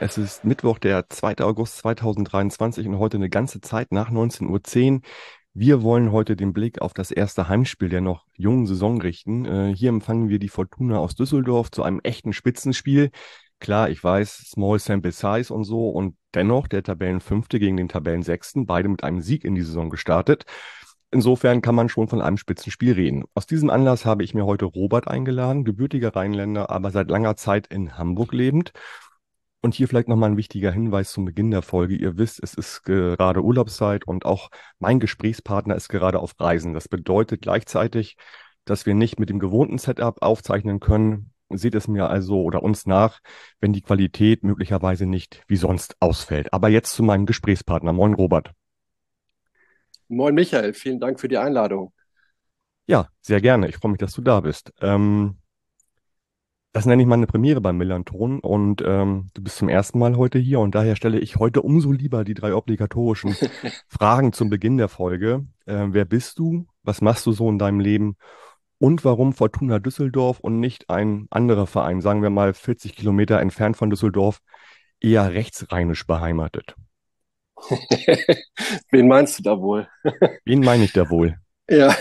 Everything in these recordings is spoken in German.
es ist Mittwoch, der 2. August 2023 und heute eine ganze Zeit nach 19.10 Uhr. Wir wollen heute den Blick auf das erste Heimspiel der noch jungen Saison richten. Äh, hier empfangen wir die Fortuna aus Düsseldorf zu einem echten Spitzenspiel. Klar, ich weiß, Small Sample Size und so und dennoch der Tabellenfünfte gegen den Tabellensechsten, beide mit einem Sieg in die Saison gestartet. Insofern kann man schon von einem Spitzenspiel reden. Aus diesem Anlass habe ich mir heute Robert eingeladen, gebürtiger Rheinländer, aber seit langer Zeit in Hamburg lebend. Und hier vielleicht nochmal ein wichtiger Hinweis zum Beginn der Folge. Ihr wisst, es ist gerade Urlaubszeit und auch mein Gesprächspartner ist gerade auf Reisen. Das bedeutet gleichzeitig, dass wir nicht mit dem gewohnten Setup aufzeichnen können. Seht es mir also oder uns nach, wenn die Qualität möglicherweise nicht wie sonst ausfällt. Aber jetzt zu meinem Gesprächspartner. Moin, Robert. Moin, Michael. Vielen Dank für die Einladung. Ja, sehr gerne. Ich freue mich, dass du da bist. Ähm, das nenne ich mal eine Premiere beim Melanton und ähm, du bist zum ersten Mal heute hier und daher stelle ich heute umso lieber die drei obligatorischen Fragen zum Beginn der Folge. Äh, wer bist du? Was machst du so in deinem Leben? Und warum Fortuna Düsseldorf und nicht ein anderer Verein, sagen wir mal 40 Kilometer entfernt von Düsseldorf, eher rechtsrheinisch beheimatet? Wen meinst du da wohl? Wen meine ich da wohl? Ja,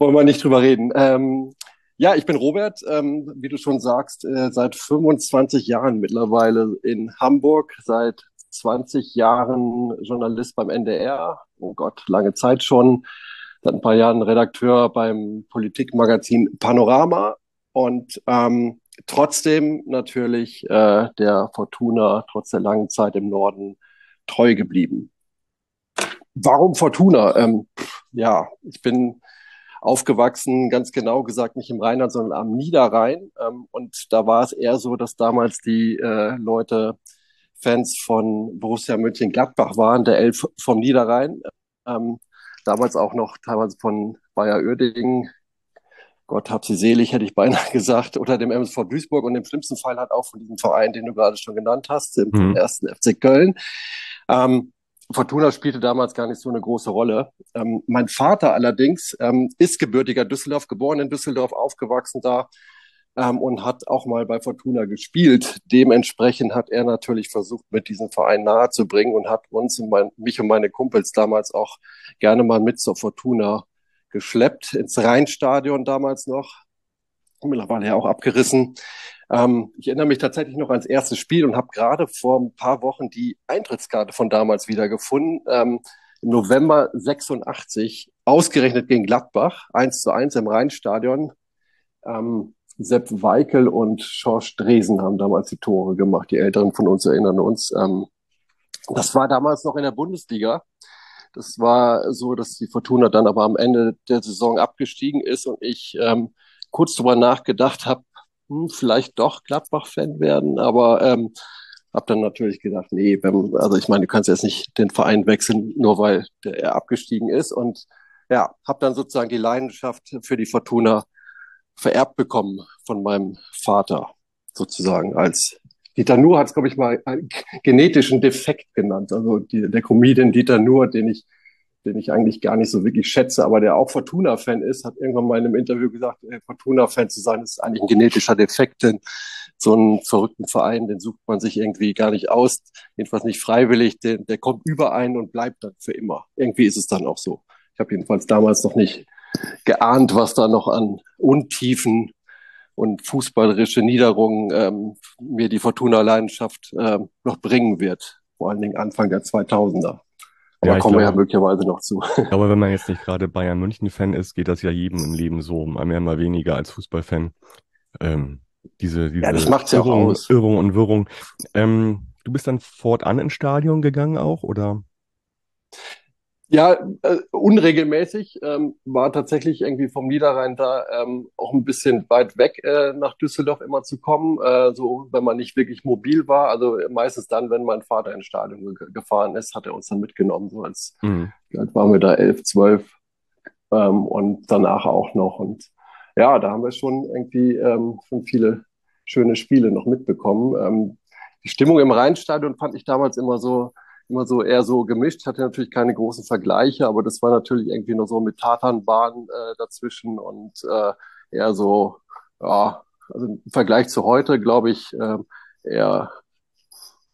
wollen wir nicht drüber reden. Ähm, ja, ich bin Robert, ähm, wie du schon sagst, äh, seit 25 Jahren mittlerweile in Hamburg, seit 20 Jahren Journalist beim NDR. Oh Gott, lange Zeit schon. Seit ein paar Jahren Redakteur beim Politikmagazin Panorama und ähm, trotzdem natürlich äh, der Fortuna trotz der langen Zeit im Norden treu geblieben. Warum Fortuna? Ähm, ja, ich bin aufgewachsen, ganz genau gesagt nicht im Rheinland, sondern am Niederrhein. Ähm, und da war es eher so, dass damals die äh, Leute Fans von Borussia Mönchengladbach waren, der Elf vom Niederrhein. Ähm, damals auch noch teilweise von Bayer Oerding. Gott hab sie selig, hätte ich beinahe gesagt, oder dem MSV Duisburg und im schlimmsten Fall halt auch von diesem Verein, den du gerade schon genannt hast, dem mhm. ersten FC Köln. Ähm, Fortuna spielte damals gar nicht so eine große Rolle. Ähm, mein Vater allerdings ähm, ist gebürtiger Düsseldorf, geboren in Düsseldorf, aufgewachsen da ähm, und hat auch mal bei Fortuna gespielt. Dementsprechend hat er natürlich versucht, mit diesem Verein nahezubringen und hat uns, und mein, mich und meine Kumpels damals auch gerne mal mit zur Fortuna geschleppt, ins Rheinstadion damals noch, mittlerweile ja auch abgerissen. Ähm, ich erinnere mich tatsächlich noch ans erste Spiel und habe gerade vor ein paar Wochen die Eintrittskarte von damals wieder gefunden. Ähm, Im November 86, ausgerechnet gegen Gladbach, 1 zu 1 im Rheinstadion. Ähm, Sepp Weikel und Schorsch Dresen haben damals die Tore gemacht. Die Älteren von uns erinnern uns. Ähm, das war damals noch in der Bundesliga. Das war so, dass die Fortuna dann aber am Ende der Saison abgestiegen ist und ich ähm, kurz drüber nachgedacht habe, hm, vielleicht doch Gladbach-Fan werden, aber ähm, habe dann natürlich gedacht, nee, wenn, also ich meine, du kannst jetzt nicht den Verein wechseln, nur weil der er abgestiegen ist und ja, habe dann sozusagen die Leidenschaft für die Fortuna vererbt bekommen von meinem Vater sozusagen als Dieter Nuhr hat es, glaube ich, mal einen genetischen Defekt genannt. Also die, der Comedian Dieter Nuhr, den ich den ich eigentlich gar nicht so wirklich schätze, aber der auch Fortuna-Fan ist, hat irgendwann mal in einem Interview gesagt, Fortuna-Fan zu sein, ist eigentlich ein genetischer Defekt, denn so einen verrückten Verein, den sucht man sich irgendwie gar nicht aus, jedenfalls nicht freiwillig, der, der kommt überein und bleibt dann für immer. Irgendwie ist es dann auch so. Ich habe jedenfalls damals noch nicht geahnt, was da noch an Untiefen und fußballerische Niederungen ähm, mir die Fortuna-Leidenschaft ähm, noch bringen wird, vor allen Dingen Anfang der 2000er. Aber ja, kommen wir ja möglicherweise noch zu. Aber wenn man jetzt nicht gerade Bayern München-Fan ist, geht das ja jedem im Leben so, mal mehr, mal weniger als Fußballfan. Ähm, diese, diese ja, das macht's ja auch aus. Irrung und Wirrung. Ähm, du bist dann fortan ins Stadion gegangen auch, oder? Ja, äh, unregelmäßig. Ähm, war tatsächlich irgendwie vom Niederrhein da ähm, auch ein bisschen weit weg äh, nach Düsseldorf immer zu kommen, äh, so wenn man nicht wirklich mobil war. Also meistens dann, wenn mein Vater ins Stadion ge gefahren ist, hat er uns dann mitgenommen. So als mhm. waren wir da elf, zwölf ähm, und danach auch noch. Und ja, da haben wir schon irgendwie ähm, schon viele schöne Spiele noch mitbekommen. Ähm, die Stimmung im Rheinstadion fand ich damals immer so immer so eher so gemischt, hatte natürlich keine großen Vergleiche, aber das war natürlich irgendwie noch so mit Tatanbahn äh, dazwischen und äh, eher so, ja, also im Vergleich zu heute, glaube ich, äh, eher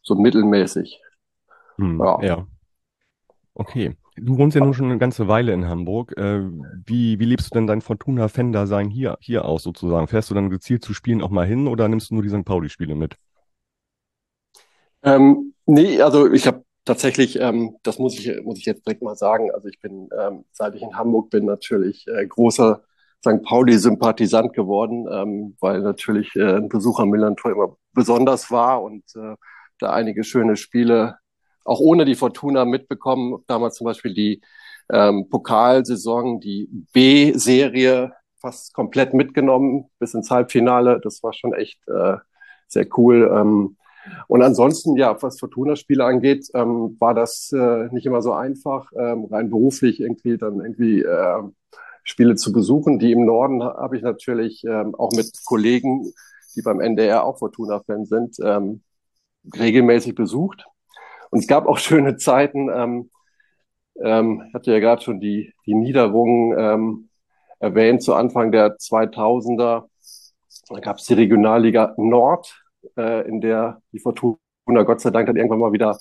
so mittelmäßig. Hm, ja. ja. Okay. Du wohnst ja nun schon eine ganze Weile in Hamburg. Äh, wie, wie lebst du denn dein Fortuna-Fan-Dasein hier, hier aus sozusagen? Fährst du dann gezielt zu Spielen auch mal hin oder nimmst du nur die St. Pauli-Spiele mit? Ähm, nee, also ich habe tatsächlich, ähm, das muss ich, muss ich jetzt direkt mal sagen, also ich bin, ähm, seit ich in Hamburg bin, natürlich äh, großer St. Pauli-Sympathisant geworden, ähm, weil natürlich äh, ein Besuch am Millantor immer besonders war und äh, da einige schöne Spiele auch ohne die Fortuna mitbekommen. Damals zum Beispiel die ähm, Pokalsaison, die B-Serie fast komplett mitgenommen bis ins Halbfinale. Das war schon echt äh, sehr cool. Ähm, und ansonsten, ja, was Fortuna-Spiele angeht, ähm, war das äh, nicht immer so einfach, ähm, rein beruflich irgendwie dann irgendwie äh, Spiele zu besuchen. Die im Norden habe ich natürlich ähm, auch mit Kollegen, die beim NDR auch Fortuna-Fan sind, ähm, regelmäßig besucht. Und es gab auch schöne Zeiten. Ähm, ähm, ich hatte ja gerade schon die, die Niederungen ähm, erwähnt, zu Anfang der 2000er. Da gab es die Regionalliga Nord, äh, in der die Fortuna Gott sei Dank dann irgendwann mal wieder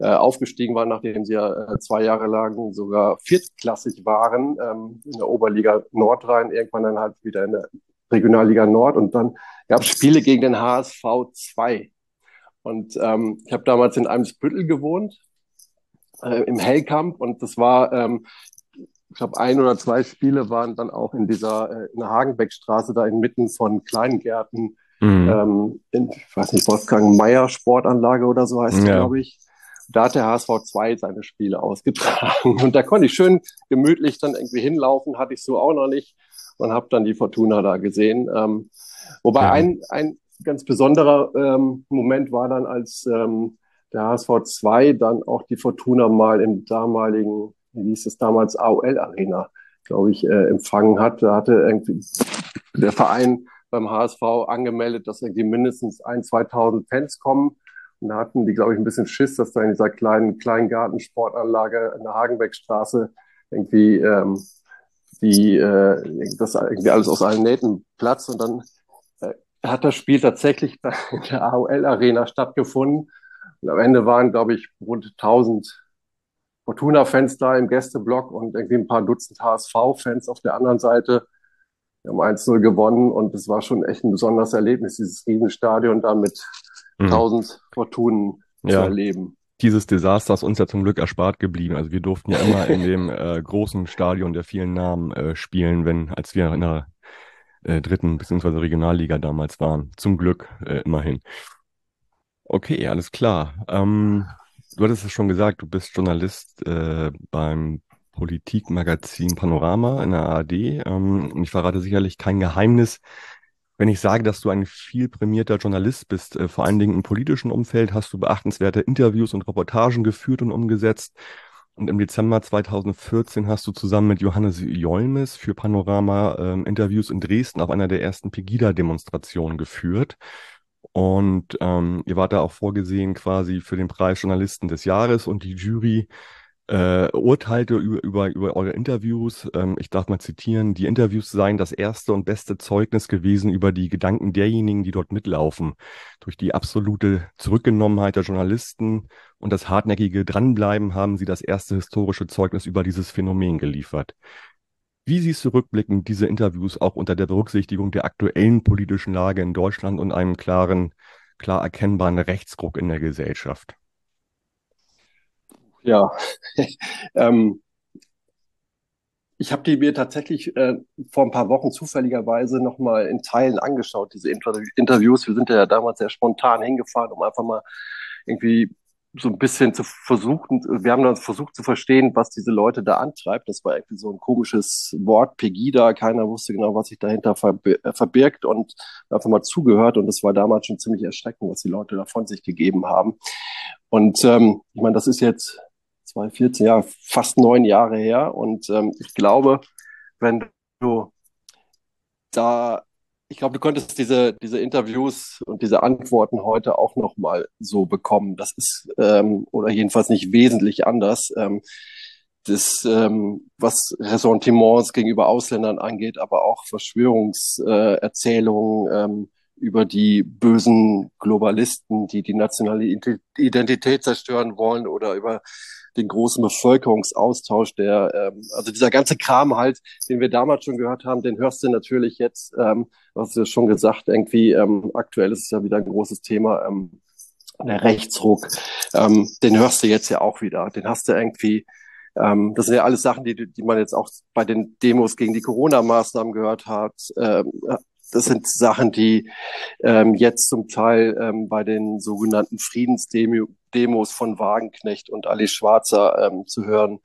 äh, aufgestiegen war, nachdem sie ja äh, zwei Jahre lang sogar viertklassig waren ähm, in der Oberliga Nordrhein, irgendwann dann halt wieder in der Regionalliga Nord und dann gab es Spiele gegen den HSV 2. Und ähm, ich habe damals in Eimsbüttel gewohnt, äh, im Hellkamp und das war, ähm, ich glaube, ein oder zwei Spiele waren dann auch in dieser äh, in der Hagenbeckstraße, da inmitten von Kleingärten, mhm. ähm, in, ich weiß nicht, Wolfgang Meyer Sportanlage oder so heißt ja. glaube ich. Da hat der HSV 2 seine Spiele ausgetragen. Und da konnte ich schön gemütlich dann irgendwie hinlaufen, hatte ich so auch noch nicht und habe dann die Fortuna da gesehen. Ähm, wobei ja. ein, ein ganz besonderer ähm, Moment war dann, als ähm, der HSV 2 dann auch die Fortuna mal im damaligen, wie hieß es damals, AOL Arena, glaube ich, äh, empfangen hat. Da hatte irgendwie der Verein beim HSV angemeldet, dass irgendwie mindestens ein, 2000 Fans kommen. Und da hatten die, glaube ich, ein bisschen Schiss, dass da in dieser kleinen Kleingartensportanlage in der Hagenbeckstraße irgendwie ähm, die äh, das irgendwie alles aus allen Nähten Platz und dann äh, hat das Spiel tatsächlich in der AOL Arena stattgefunden und am Ende waren glaube ich rund 1000 Fortuna-Fans da im Gästeblock und irgendwie ein paar Dutzend HSV-Fans auf der anderen Seite. Wir haben 1-0 gewonnen und es war schon echt ein besonderes Erlebnis, dieses Riesenstadion da mit mhm. 1000 Fortunen ja. zu erleben. Dieses Desaster ist uns ja zum Glück erspart geblieben. Also wir durften ja immer in dem äh, großen Stadion der vielen Namen äh, spielen, wenn, als wir in der äh, dritten beziehungsweise Regionalliga damals waren. Zum Glück äh, immerhin. Okay, alles klar. Ähm, du hattest es schon gesagt, du bist Journalist äh, beim Politikmagazin Panorama in der ARD. Ähm, ich verrate sicherlich kein Geheimnis, wenn ich sage, dass du ein viel prämierter Journalist bist. Äh, vor allen Dingen im politischen Umfeld hast du beachtenswerte Interviews und Reportagen geführt und umgesetzt. Und im Dezember 2014 hast du zusammen mit Johannes Jolmes für Panorama ähm, Interviews in Dresden auf einer der ersten Pegida-Demonstrationen geführt. Und ähm, ihr wart da auch vorgesehen quasi für den Preis Journalisten des Jahres und die Jury äh, urteilte über, über, über eure Interviews. Ähm, ich darf mal zitieren, die Interviews seien das erste und beste Zeugnis gewesen über die Gedanken derjenigen, die dort mitlaufen. Durch die absolute Zurückgenommenheit der Journalisten und das hartnäckige Dranbleiben haben sie das erste historische Zeugnis über dieses Phänomen geliefert. Wie siehst du rückblickend diese Interviews auch unter der Berücksichtigung der aktuellen politischen Lage in Deutschland und einem klaren, klar erkennbaren Rechtsruck in der Gesellschaft? Ja, ähm, ich habe die mir tatsächlich äh, vor ein paar Wochen zufälligerweise nochmal in Teilen angeschaut, diese Inter Interviews. Wir sind ja damals sehr spontan hingefahren, um einfach mal irgendwie so ein bisschen zu versuchen, wir haben dann versucht zu verstehen, was diese Leute da antreibt. Das war irgendwie so ein komisches Wort, Pegida, keiner wusste genau, was sich dahinter verbirgt und einfach mal zugehört. Und das war damals schon ziemlich erschreckend, was die Leute da von sich gegeben haben. Und ähm, ich meine, das ist jetzt 2014, ja, fast neun Jahre her. Und ähm, ich glaube, wenn du da ich glaube, du konntest diese, diese Interviews und diese Antworten heute auch nochmal so bekommen. Das ist, ähm, oder jedenfalls nicht wesentlich anders. Ähm, das, ähm, was Ressentiments gegenüber Ausländern angeht, aber auch Verschwörungserzählungen ähm, über die bösen Globalisten, die die nationale Identität zerstören wollen oder über den großen Bevölkerungsaustausch, der, ähm, also dieser ganze Kram halt, den wir damals schon gehört haben, den hörst du natürlich jetzt, ähm, was du schon gesagt, irgendwie, ähm, aktuell ist es ja wieder ein großes Thema, ähm, der Rechtsruck, ähm, den hörst du jetzt ja auch wieder. Den hast du irgendwie, ähm, das sind ja alles Sachen, die, die man jetzt auch bei den Demos gegen die Corona-Maßnahmen gehört hat. Ähm, das sind Sachen, die ähm, jetzt zum Teil ähm, bei den sogenannten Friedensdemos von Wagenknecht und Ali Schwarzer ähm, zu hören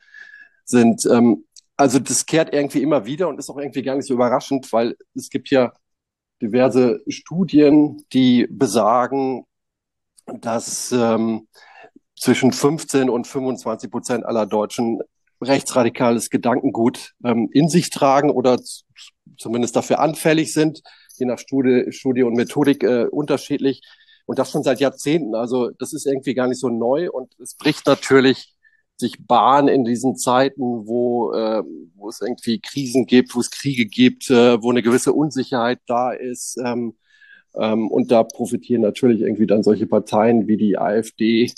sind. Ähm, also das kehrt irgendwie immer wieder und ist auch irgendwie gar nicht so überraschend, weil es gibt ja diverse Studien, die besagen, dass ähm, zwischen 15 und 25 Prozent aller Deutschen rechtsradikales Gedankengut ähm, in sich tragen oder zumindest dafür anfällig sind, je nach Studie, Studie und Methodik äh, unterschiedlich. Und das schon seit Jahrzehnten. Also das ist irgendwie gar nicht so neu und es bricht natürlich sich Bahn in diesen Zeiten, wo, äh, wo es irgendwie Krisen gibt, wo es Kriege gibt, äh, wo eine gewisse Unsicherheit da ist. Ähm, ähm, und da profitieren natürlich irgendwie dann solche Parteien wie die AfD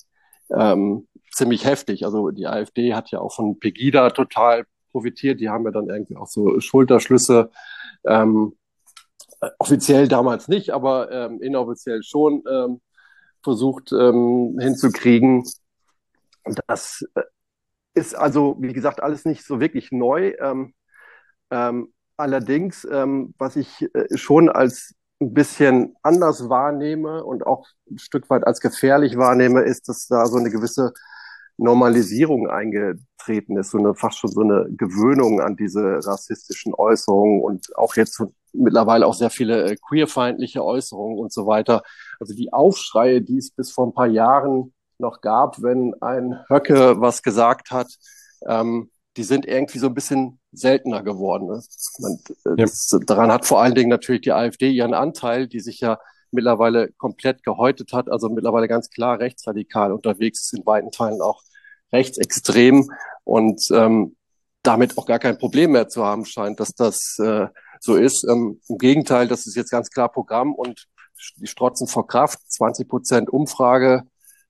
ähm, ziemlich heftig. Also die AfD hat ja auch von Pegida total profitiert. Die haben ja dann irgendwie auch so Schulterschlüsse. Ähm, offiziell damals nicht, aber ähm, inoffiziell schon ähm, versucht ähm, hinzukriegen. Das äh, ist also, wie gesagt, alles nicht so wirklich neu. Ähm, ähm, allerdings, ähm, was ich äh, schon als ein bisschen anders wahrnehme und auch ein Stück weit als gefährlich wahrnehme, ist, dass da so eine gewisse Normalisierung eingetreten ist, so eine fast schon so eine Gewöhnung an diese rassistischen Äußerungen und auch jetzt mittlerweile auch sehr viele äh, queerfeindliche Äußerungen und so weiter. Also die Aufschreie, die es bis vor ein paar Jahren noch gab, wenn ein Höcke was gesagt hat, ähm, die sind irgendwie so ein bisschen seltener geworden. Ne? Man, äh, das, Daran hat vor allen Dingen natürlich die AfD ihren Anteil, die sich ja mittlerweile komplett gehäutet hat, also mittlerweile ganz klar rechtsradikal unterwegs ist, in weiten Teilen auch rechtsextrem und ähm, damit auch gar kein Problem mehr zu haben scheint, dass das äh, so ist. Ähm, Im Gegenteil, das ist jetzt ganz klar Programm und die strotzen vor Kraft. 20 Prozent Umfrage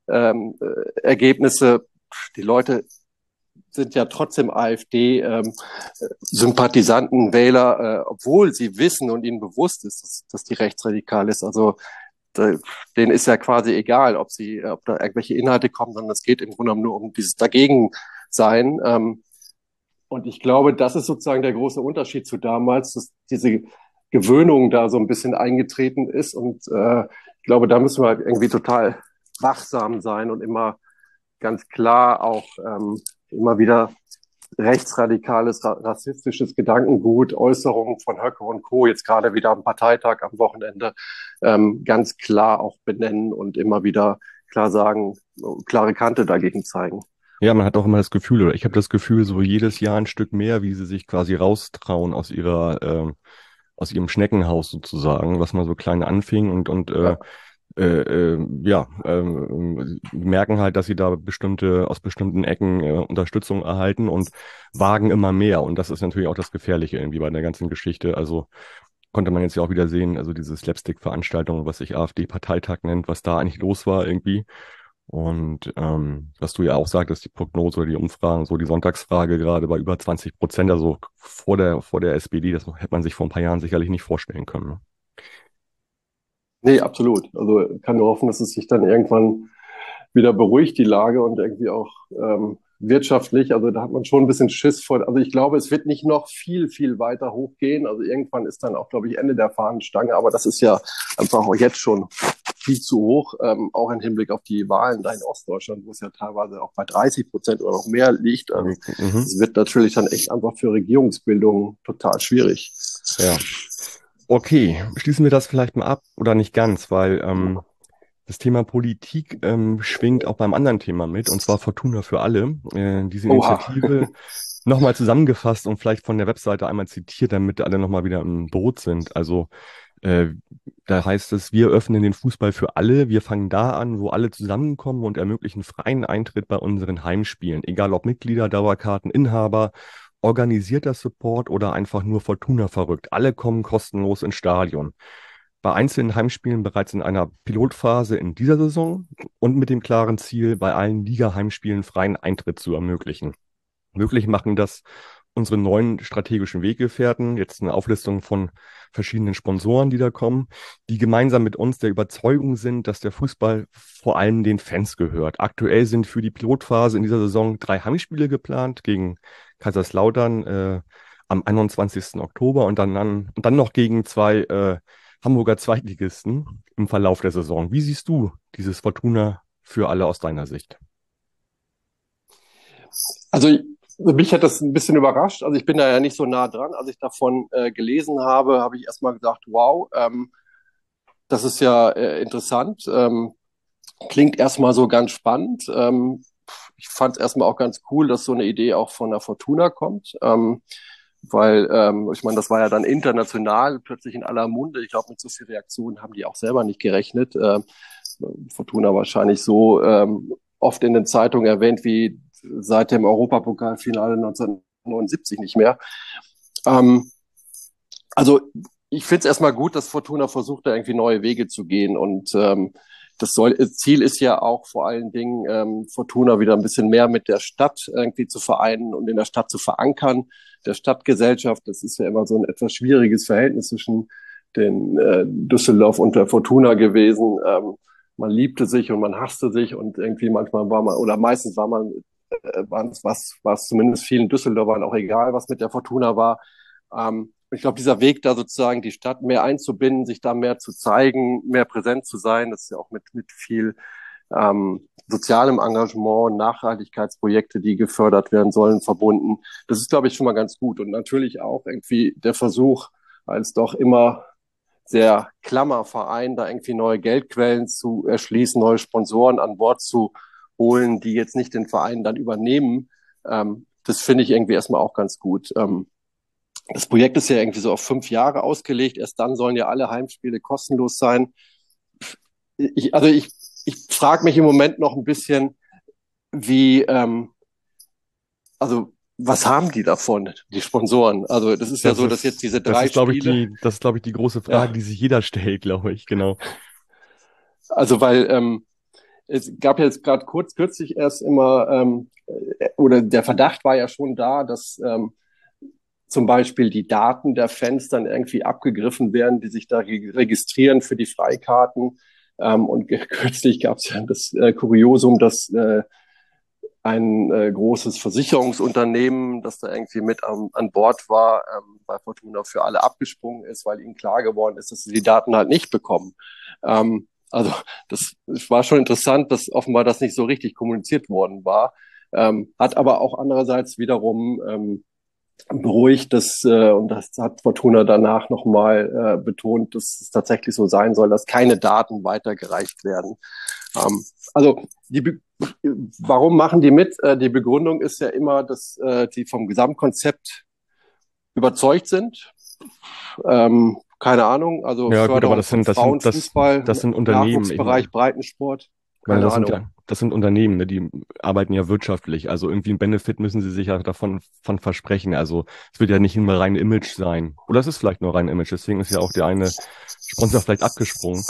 ähm, äh. Die Leute sind ja trotzdem AfD-Sympathisanten, ähm, Wähler, äh, obwohl sie wissen und ihnen bewusst ist, dass, dass die rechtsradikal ist. Also denen ist ja quasi egal, ob sie, ob da irgendwelche Inhalte kommen, sondern es geht im Grunde nur um dieses Dagegensein. Ähm, und ich glaube, das ist sozusagen der große Unterschied zu damals, dass diese Gewöhnung da so ein bisschen eingetreten ist. Und äh, ich glaube, da müssen wir halt irgendwie total wachsam sein und immer ganz klar auch ähm, immer wieder rechtsradikales, rassistisches Gedankengut, Äußerungen von Höcke und Co. jetzt gerade wieder am Parteitag am Wochenende ähm, ganz klar auch benennen und immer wieder klar sagen, klare Kante dagegen zeigen. Ja, man hat auch immer das Gefühl, oder ich habe das Gefühl, so jedes Jahr ein Stück mehr, wie sie sich quasi raustrauen aus ihrer, äh, aus ihrem Schneckenhaus sozusagen, was mal so klein anfing und und äh, ja äh, äh, ja, äh, merken halt, dass sie da bestimmte, aus bestimmten Ecken äh, Unterstützung erhalten und wagen immer mehr. Und das ist natürlich auch das Gefährliche irgendwie bei der ganzen Geschichte. Also konnte man jetzt ja auch wieder sehen, also diese Slapstick-Veranstaltung, was sich AfD-Parteitag nennt, was da eigentlich los war irgendwie. Und ähm, was du ja auch sagtest, die Prognose oder die Umfragen, so die Sonntagsfrage gerade bei über 20 Prozent, also vor der, vor der SPD, das hätte man sich vor ein paar Jahren sicherlich nicht vorstellen können. Ne? Nee, absolut. Also kann nur hoffen, dass es sich dann irgendwann wieder beruhigt, die Lage und irgendwie auch ähm, wirtschaftlich. Also da hat man schon ein bisschen Schiss vor. Also ich glaube, es wird nicht noch viel, viel weiter hochgehen. Also irgendwann ist dann auch, glaube ich, Ende der Fahnenstange. Aber das ist ja einfach auch jetzt schon viel zu hoch, ähm, auch im Hinblick auf die Wahlen da in Ostdeutschland, wo es ja teilweise auch bei 30 Prozent oder noch mehr liegt. Also mhm. es wird natürlich dann echt einfach für Regierungsbildung total schwierig. Ja. Okay, schließen wir das vielleicht mal ab oder nicht ganz, weil ähm, das Thema Politik ähm, schwingt auch beim anderen Thema mit, und zwar Fortuna für alle. Äh, diese Initiative nochmal zusammengefasst und vielleicht von der Webseite einmal zitiert, damit alle nochmal wieder im Boot sind. Also Äh, da heißt es, wir öffnen den Fußball für alle. Wir fangen da an, wo alle zusammenkommen und ermöglichen freien Eintritt bei unseren Heimspielen. Egal ob Mitglieder, Dauerkarten, Inhaber, organisierter Support oder einfach nur Fortuna verrückt. Alle kommen kostenlos ins Stadion. Bei einzelnen Heimspielen bereits in einer Pilotphase in dieser Saison und mit dem klaren Ziel, bei allen Liga-Heimspielen freien Eintritt zu ermöglichen. Möglich machen das unsere neuen strategischen Weggefährten, jetzt eine Auflistung von verschiedenen Sponsoren, die da kommen, die gemeinsam mit uns der Überzeugung sind, dass der Fußball vor allem den Fans gehört. Aktuell sind für die Pilotphase in dieser Saison drei Heimspiele geplant gegen Kaiserslautern äh, am 21. Oktober und dann, und dann noch gegen zwei äh, Hamburger Zweitligisten im Verlauf der Saison. Wie siehst du dieses Fortuna für alle aus deiner Sicht? Also mich hat das ein bisschen überrascht. Also ich bin da ja nicht so nah dran. Als ich davon äh, gelesen habe, habe ich erstmal gesagt, wow, ähm, das ist ja äh, interessant. Ähm, klingt erstmal so ganz spannend. Ähm, ich fand es erstmal auch ganz cool, dass so eine Idee auch von der Fortuna kommt. Ähm, weil ähm, ich meine, das war ja dann international plötzlich in aller Munde. Ich glaube, mit so viel Reaktionen haben die auch selber nicht gerechnet. Ähm, Fortuna wahrscheinlich so ähm, oft in den Zeitungen erwähnt wie seit dem Europapokalfinale 1979 nicht mehr. Ähm, also ich finde es erstmal gut, dass Fortuna versucht, da irgendwie neue Wege zu gehen. Und ähm, das soll, Ziel ist ja auch vor allen Dingen, ähm, Fortuna wieder ein bisschen mehr mit der Stadt irgendwie zu vereinen und in der Stadt zu verankern. Der Stadtgesellschaft, das ist ja immer so ein etwas schwieriges Verhältnis zwischen den äh, Düsseldorf und der Fortuna gewesen. Ähm, man liebte sich und man hasste sich und irgendwie manchmal war man, oder meistens war man äh, was, was zumindest vielen Düsseldorfern auch egal, was mit der Fortuna war. Ähm, ich glaube, dieser Weg da sozusagen die Stadt mehr einzubinden, sich da mehr zu zeigen, mehr präsent zu sein, das ist ja auch mit, mit viel ähm, sozialem Engagement, Nachhaltigkeitsprojekte, die gefördert werden sollen, verbunden. Das ist, glaube ich, schon mal ganz gut. Und natürlich auch irgendwie der Versuch, als doch immer sehr klammer Verein, da irgendwie neue Geldquellen zu erschließen, neue Sponsoren an Bord zu holen, die jetzt nicht den Verein dann übernehmen. Ähm, das finde ich irgendwie erstmal auch ganz gut. Ähm, das Projekt ist ja irgendwie so auf fünf Jahre ausgelegt. Erst dann sollen ja alle Heimspiele kostenlos sein. Ich, also ich, ich frage mich im Moment noch ein bisschen, wie, ähm, also was haben die davon, die Sponsoren? Also das ist ja das so, dass jetzt diese drei das ist, Spiele... Ich, die, das ist, glaube ich, die große Frage, ja. die sich jeder stellt, glaube ich, genau. Also weil ähm, es gab jetzt gerade kurz kürzlich erst immer, ähm, äh, oder der Verdacht war ja schon da, dass ähm, zum Beispiel die Daten der Fans dann irgendwie abgegriffen werden, die sich da registrieren für die Freikarten. Ähm, und kürzlich gab es ja das äh, Kuriosum, dass äh, ein äh, großes Versicherungsunternehmen, das da irgendwie mit am, an Bord war, ähm, bei Fortuna für alle abgesprungen ist, weil ihnen klar geworden ist, dass sie die Daten halt nicht bekommen. Ähm, also das, war schon interessant, dass offenbar das nicht so richtig kommuniziert worden war. Ähm, hat aber auch andererseits wiederum ähm, beruhigt, dass, äh, und das hat Fortuna danach nochmal äh, betont, dass es tatsächlich so sein soll, dass keine Daten weitergereicht werden. Ähm, also die Be warum machen die mit? Äh, die Begründung ist ja immer, dass äh, die vom Gesamtkonzept überzeugt sind. Ähm, keine Ahnung, also ja, gut, aber das sind, das sind, das, das sind Unternehmen. Bereich Breitensport. Keine das, Ahnung. Sind das sind Unternehmen, ne, die arbeiten ja wirtschaftlich. Also irgendwie ein Benefit müssen sie sich ja davon von versprechen. Also es wird ja nicht immer rein Image sein. Oder es ist vielleicht nur rein Image. Deswegen ist ja auch der eine Sponsor vielleicht abgesprungen.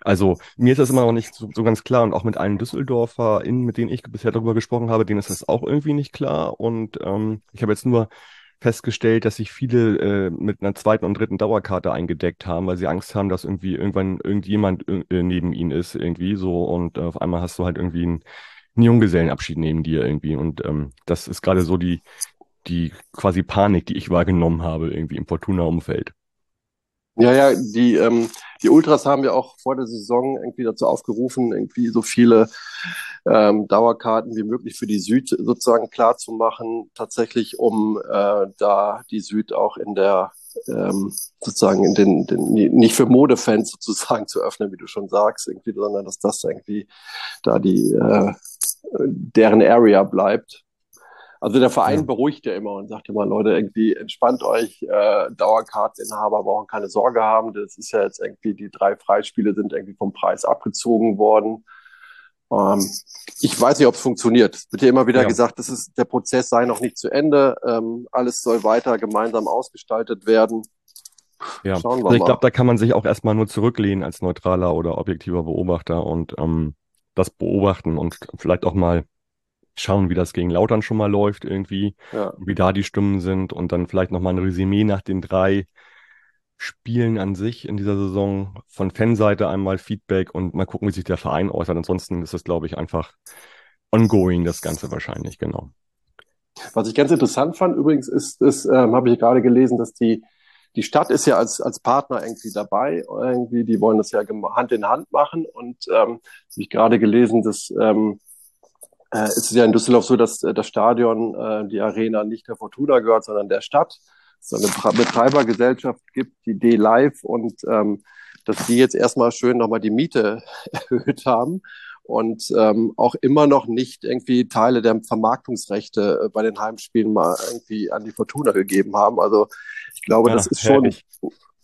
Also mir ist das immer noch nicht so, so ganz klar und auch mit allen DüsseldorferInnen, mit denen ich bisher darüber gesprochen habe, denen ist das auch irgendwie nicht klar. Und ähm, ich habe jetzt nur festgestellt, dass sich viele äh, mit einer zweiten und dritten Dauerkarte eingedeckt haben, weil sie Angst haben, dass irgendwie irgendwann irgendjemand äh, neben ihnen ist irgendwie so und äh, auf einmal hast du halt irgendwie einen, einen Junggesellenabschied neben dir irgendwie und ähm, das ist gerade so die die quasi Panik, die ich wahrgenommen habe irgendwie im Fortuna-Umfeld. Ja, ja, die, ähm, die Ultras haben ja auch vor der Saison irgendwie dazu aufgerufen, irgendwie so viele ähm, Dauerkarten wie möglich für die Süd sozusagen klar zu machen, tatsächlich um äh, da die Süd auch in der ähm, sozusagen in den, den nicht für Modefans sozusagen zu öffnen, wie du schon sagst, irgendwie, sondern dass das irgendwie da die äh, deren Area bleibt. Also der Verein ja. beruhigt ja immer und sagt immer, Leute, irgendwie entspannt euch, äh, Dauerkarteninhaber brauchen keine Sorge haben. Das ist ja jetzt irgendwie, die drei Freispiele sind irgendwie vom Preis abgezogen worden. Ähm, ich weiß nicht, ob es funktioniert. Es wird ja immer wieder ja. gesagt, das ist, der Prozess sei noch nicht zu Ende. Ähm, alles soll weiter gemeinsam ausgestaltet werden. Ja, Schauen wir also ich glaube, da kann man sich auch erstmal nur zurücklehnen als neutraler oder objektiver Beobachter und ähm, das beobachten und vielleicht auch mal schauen, wie das gegen Lautern schon mal läuft irgendwie, ja. wie da die Stimmen sind und dann vielleicht nochmal ein Resümee nach den drei Spielen an sich in dieser Saison von Fanseite einmal Feedback und mal gucken, wie sich der Verein äußert. Ansonsten ist es, glaube ich, einfach ongoing, das Ganze wahrscheinlich, genau. Was ich ganz interessant fand übrigens ist, ist ähm, habe ich gerade gelesen, dass die die Stadt ist ja als, als Partner irgendwie dabei, irgendwie, die wollen das ja Hand in Hand machen und ähm, habe ich gerade gelesen, dass ähm, äh, es ist ja in Düsseldorf so, dass äh, das Stadion, äh, die Arena nicht der Fortuna gehört, sondern der Stadt. Es eine Betreibergesellschaft gibt, die D-Live und ähm, dass die jetzt erstmal schön nochmal die Miete erhöht haben und ähm, auch immer noch nicht irgendwie Teile der Vermarktungsrechte äh, bei den Heimspielen mal irgendwie an die Fortuna gegeben haben. Also ich glaube, ja, das ist schon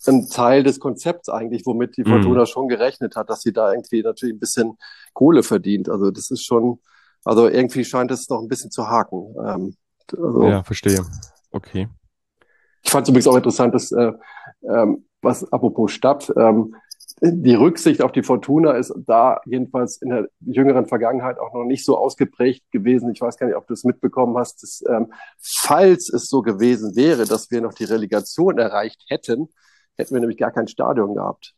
ein Teil des Konzepts eigentlich, womit die Fortuna mhm. schon gerechnet hat, dass sie da irgendwie natürlich ein bisschen Kohle verdient. Also das ist schon, also irgendwie scheint es noch ein bisschen zu haken. Ähm, also, ja, verstehe. Okay. Ich fand es übrigens auch interessant, dass äh, ähm, was apropos Stadt, ähm, die Rücksicht auf die Fortuna ist da jedenfalls in der jüngeren Vergangenheit auch noch nicht so ausgeprägt gewesen. Ich weiß gar nicht, ob du es mitbekommen hast, dass, ähm, falls es so gewesen wäre, dass wir noch die Relegation erreicht hätten, hätten wir nämlich gar kein Stadion gehabt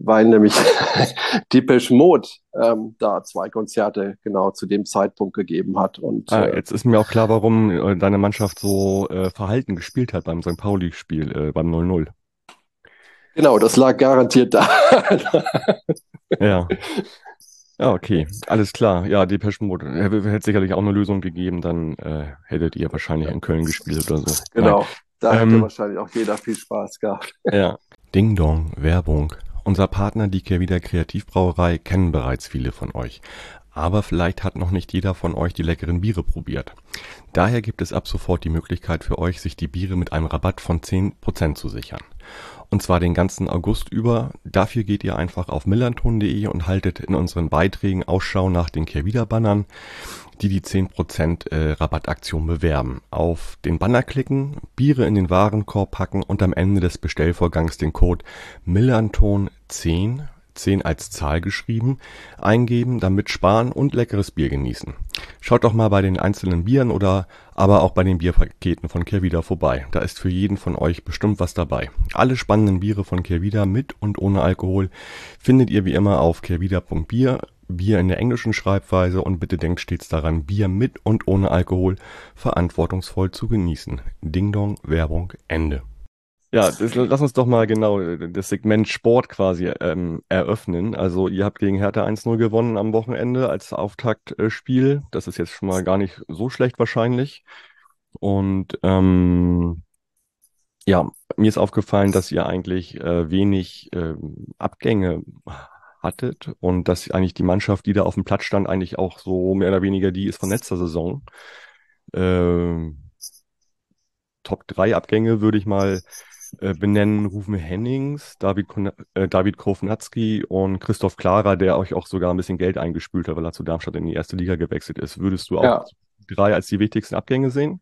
weil nämlich Depeche Mode ähm, da zwei Konzerte genau zu dem Zeitpunkt gegeben hat. Und, ah, äh, jetzt ist mir auch klar, warum äh, deine Mannschaft so äh, verhalten gespielt hat beim St. Pauli-Spiel, äh, beim 0-0. Genau, das lag garantiert da. ja. Ja, okay, alles klar. Ja, Depeche Mode hätte sicherlich auch eine Lösung gegeben, dann äh, hättet ihr wahrscheinlich in Köln gespielt oder so. Genau, Nein. da hätte ähm, wahrscheinlich auch jeder viel Spaß gehabt. Ja. Ding Dong, Werbung. Unser Partner, die Kehrwieder Kreativbrauerei, kennen bereits viele von euch. Aber vielleicht hat noch nicht jeder von euch die leckeren Biere probiert. Daher gibt es ab sofort die Möglichkeit für euch, sich die Biere mit einem Rabatt von 10% zu sichern. Und zwar den ganzen August über. Dafür geht ihr einfach auf millanton.de und haltet in unseren Beiträgen Ausschau nach den Kehrwieder-Bannern die die 10% äh, Rabattaktion bewerben. Auf den Banner klicken, Biere in den Warenkorb packen und am Ende des Bestellvorgangs den Code Millanton10 10 als Zahl geschrieben, eingeben, damit sparen und leckeres Bier genießen. Schaut doch mal bei den einzelnen Bieren oder aber auch bei den Bierpaketen von Kehrwieder vorbei. Da ist für jeden von euch bestimmt was dabei. Alle spannenden Biere von Kehrwieder mit und ohne Alkohol findet ihr wie immer auf kehrwieder.bier Bier in der englischen Schreibweise und bitte denkt stets daran, Bier mit und ohne Alkohol verantwortungsvoll zu genießen. Ding Dong, Werbung, Ende. Ja, das, lass uns doch mal genau das Segment Sport quasi ähm, eröffnen. Also ihr habt gegen Hertha 1-0 gewonnen am Wochenende als Auftaktspiel. Das ist jetzt schon mal gar nicht so schlecht wahrscheinlich. Und ähm, ja, mir ist aufgefallen, dass ihr eigentlich äh, wenig äh, Abgänge hattet und dass eigentlich die Mannschaft, die da auf dem Platz stand, eigentlich auch so mehr oder weniger die ist von letzter Saison. Ähm, Top 3 Abgänge würde ich mal äh, benennen. Rufen Hennings, David, äh, David Kovnatski und Christoph Klara, der euch auch sogar ein bisschen Geld eingespült hat, weil er zu Darmstadt in die erste Liga gewechselt ist. Würdest du auch ja. drei als die wichtigsten Abgänge sehen?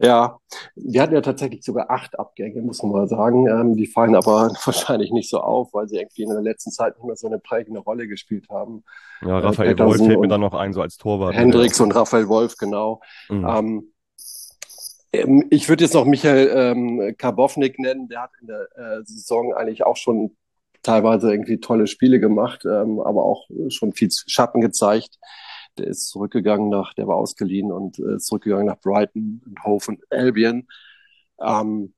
Ja, wir hatten ja tatsächlich sogar acht Abgänge, muss man mal sagen. Ähm, die fallen aber wahrscheinlich nicht so auf, weil sie irgendwie in der letzten Zeit nicht mehr so eine prägende Rolle gespielt haben. Ja, äh, Raphael äh, Wolf fällt mir dann noch ein, so als Torwart. Hendricks und Raphael Wolf, genau. Mhm. Ähm, ähm, ich würde jetzt noch Michael ähm, Karbovnik nennen, der hat in der äh, Saison eigentlich auch schon teilweise irgendwie tolle Spiele gemacht, ähm, aber auch schon viel Schatten gezeigt. Der ist zurückgegangen nach, der war ausgeliehen und äh, zurückgegangen nach Brighton und Hove und Albion. Ähm,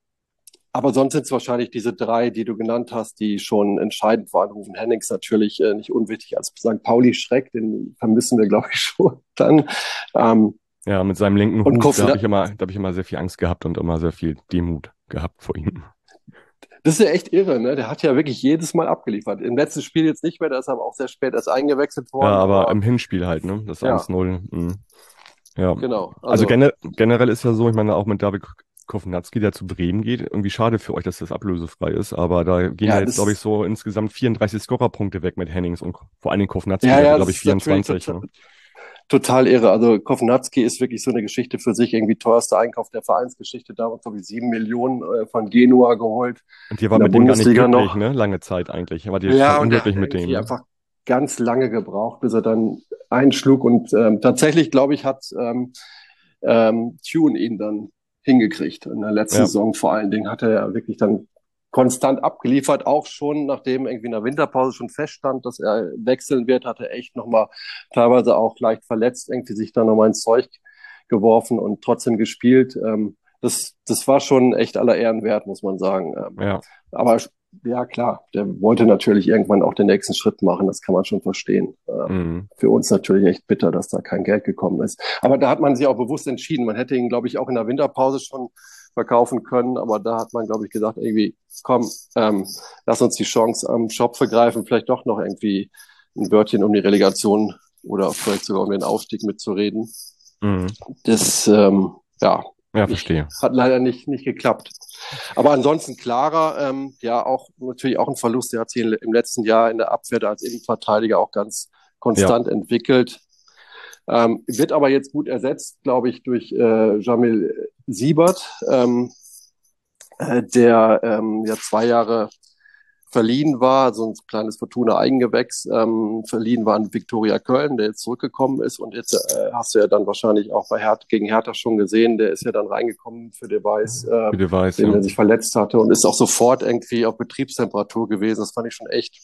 aber sonst sind es wahrscheinlich diese drei, die du genannt hast, die schon entscheidend waren. Rufen Hennings natürlich äh, nicht unwichtig als St. Pauli Schreck, den vermissen wir, glaube ich, schon dann. Ähm, ja, mit seinem linken Hut, da habe ich, immer, da hab ich immer sehr viel Angst gehabt und immer sehr viel Demut gehabt vor ihm. Das ist ja echt irre, ne? Der hat ja wirklich jedes Mal abgeliefert. Im letzten Spiel jetzt nicht mehr, da ist aber auch sehr spät erst eingewechselt worden. Ja, aber, aber im Hinspiel halt, ne? Das ja. 1-0. Mhm. Ja. Genau. Also, also gener generell ist ja so, ich meine, auch mit David Kovnatski, der zu Bremen geht, irgendwie schade für euch, dass das ablösefrei ist, aber da gehen ja, jetzt, glaube ich, so insgesamt 34 Scorerpunkte weg mit Hennings und vor allen Dingen Kovnatski, ja, ja, glaube ich, 24. Total, ne? Total irre. Also Kovnatski ist wirklich so eine Geschichte für sich, irgendwie teuerster Einkauf der Vereinsgeschichte, damals glaube ich sieben Millionen äh, von Genua geholt. Und die war mit dem gar nicht glücklich, noch. ne? Lange Zeit eigentlich. Aber die ja, unglücklich mit dem. Ne? einfach ganz lange gebraucht, bis er dann einschlug und ähm, tatsächlich, glaube ich, hat ähm, ähm, Tune ihn dann hingekriegt. In der letzten ja. Saison vor allen Dingen hat er ja wirklich dann konstant abgeliefert, auch schon nachdem irgendwie in der Winterpause schon feststand, dass er wechseln wird, hat er echt nochmal teilweise auch leicht verletzt, irgendwie sich da nochmal ins Zeug geworfen und trotzdem gespielt. Ähm, das, das war schon echt aller Ehren wert, muss man sagen. Ähm, ja. Aber ja, klar, der wollte natürlich irgendwann auch den nächsten Schritt machen, das kann man schon verstehen. Äh, mhm. Für uns natürlich echt bitter, dass da kein Geld gekommen ist. Aber da hat man sich auch bewusst entschieden. Man hätte ihn, glaube ich, auch in der Winterpause schon verkaufen können, aber da hat man, glaube ich, gesagt, irgendwie, komm, ähm, lass uns die Chance am Shop vergreifen, vielleicht doch noch irgendwie ein Wörtchen um die Relegation oder vielleicht sogar um den Aufstieg mitzureden. Mhm. Das, ähm, ja, ja, verstehe. Hat leider nicht, nicht geklappt. Aber ansonsten Clara, ähm, ja, auch natürlich auch ein Verlust. Der hat sich im letzten Jahr in der Abwehr als Innenverteidiger auch ganz konstant ja. entwickelt. Ähm, wird aber jetzt gut ersetzt, glaube ich, durch äh, Jamil Siebert, ähm, äh, der ähm, ja zwei Jahre verliehen war, so ein kleines Fortuna Eigengewächs, ähm, verliehen war an Viktoria Köln, der jetzt zurückgekommen ist und jetzt äh, hast du ja dann wahrscheinlich auch bei Hertha gegen Hertha schon gesehen, der ist ja dann reingekommen für Device, äh, für Device den ja. er sich verletzt hatte und ist auch sofort irgendwie auf Betriebstemperatur gewesen. Das fand ich schon echt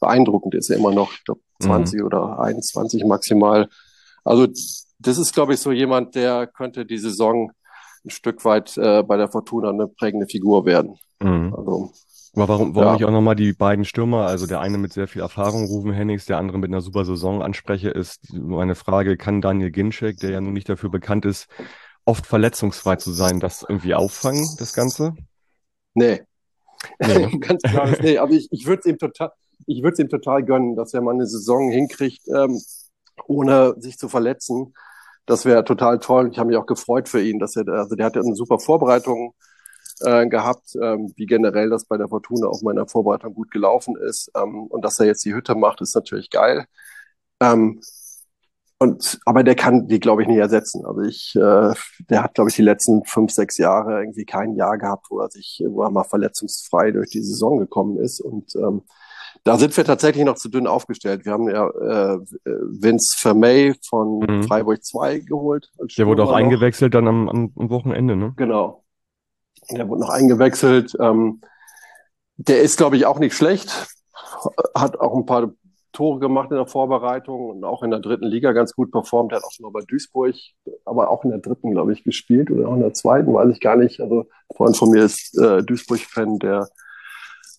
beeindruckend. Ist ja immer noch, ich glaube, 20 mhm. oder 21 maximal. Also das ist, glaube ich, so jemand, der könnte die Saison ein Stück weit äh, bei der Fortuna eine prägende Figur werden. Mhm. Also aber warum, warum ja. ich auch nochmal die beiden Stürmer, also der eine mit sehr viel Erfahrung, Ruben Hennings, der andere mit einer super Saison anspreche, ist meine Frage, kann Daniel Ginczek, der ja nun nicht dafür bekannt ist, oft verletzungsfrei zu sein, das irgendwie auffangen, das Ganze? Nee. nee. Ne? Ganz klar, nee, aber ich, ich würde es ihm total, ich würde es ihm total gönnen, dass er mal eine Saison hinkriegt, ähm, ohne sich zu verletzen. Das wäre total toll. Ich habe mich auch gefreut für ihn, dass er, also der hatte eine super Vorbereitung äh, gehabt, ähm, wie generell das bei der Fortuna auch meiner Vorbereitung gut gelaufen ist. Ähm, und dass er jetzt die Hütte macht, ist natürlich geil. Ähm, und aber der kann die, glaube ich, nicht ersetzen. Also ich, äh, der hat, glaube ich, die letzten fünf, sechs Jahre irgendwie kein Jahr gehabt, wo er sich, wo er mal verletzungsfrei durch die Saison gekommen ist. Und ähm, da sind wir tatsächlich noch zu dünn aufgestellt. Wir haben ja äh, Vince Vermey von mhm. Freiburg 2 geholt. Der wurde auch eingewechselt dann am, am, Wochenende, ne? Genau. Der wurde noch eingewechselt. Ähm, der ist, glaube ich, auch nicht schlecht. Hat auch ein paar Tore gemacht in der Vorbereitung und auch in der dritten Liga ganz gut performt. Er hat auch schon mal bei Duisburg, aber auch in der dritten, glaube ich, gespielt oder auch in der zweiten, weiß ich gar nicht. Also ein Freund von mir ist äh, Duisburg-Fan, der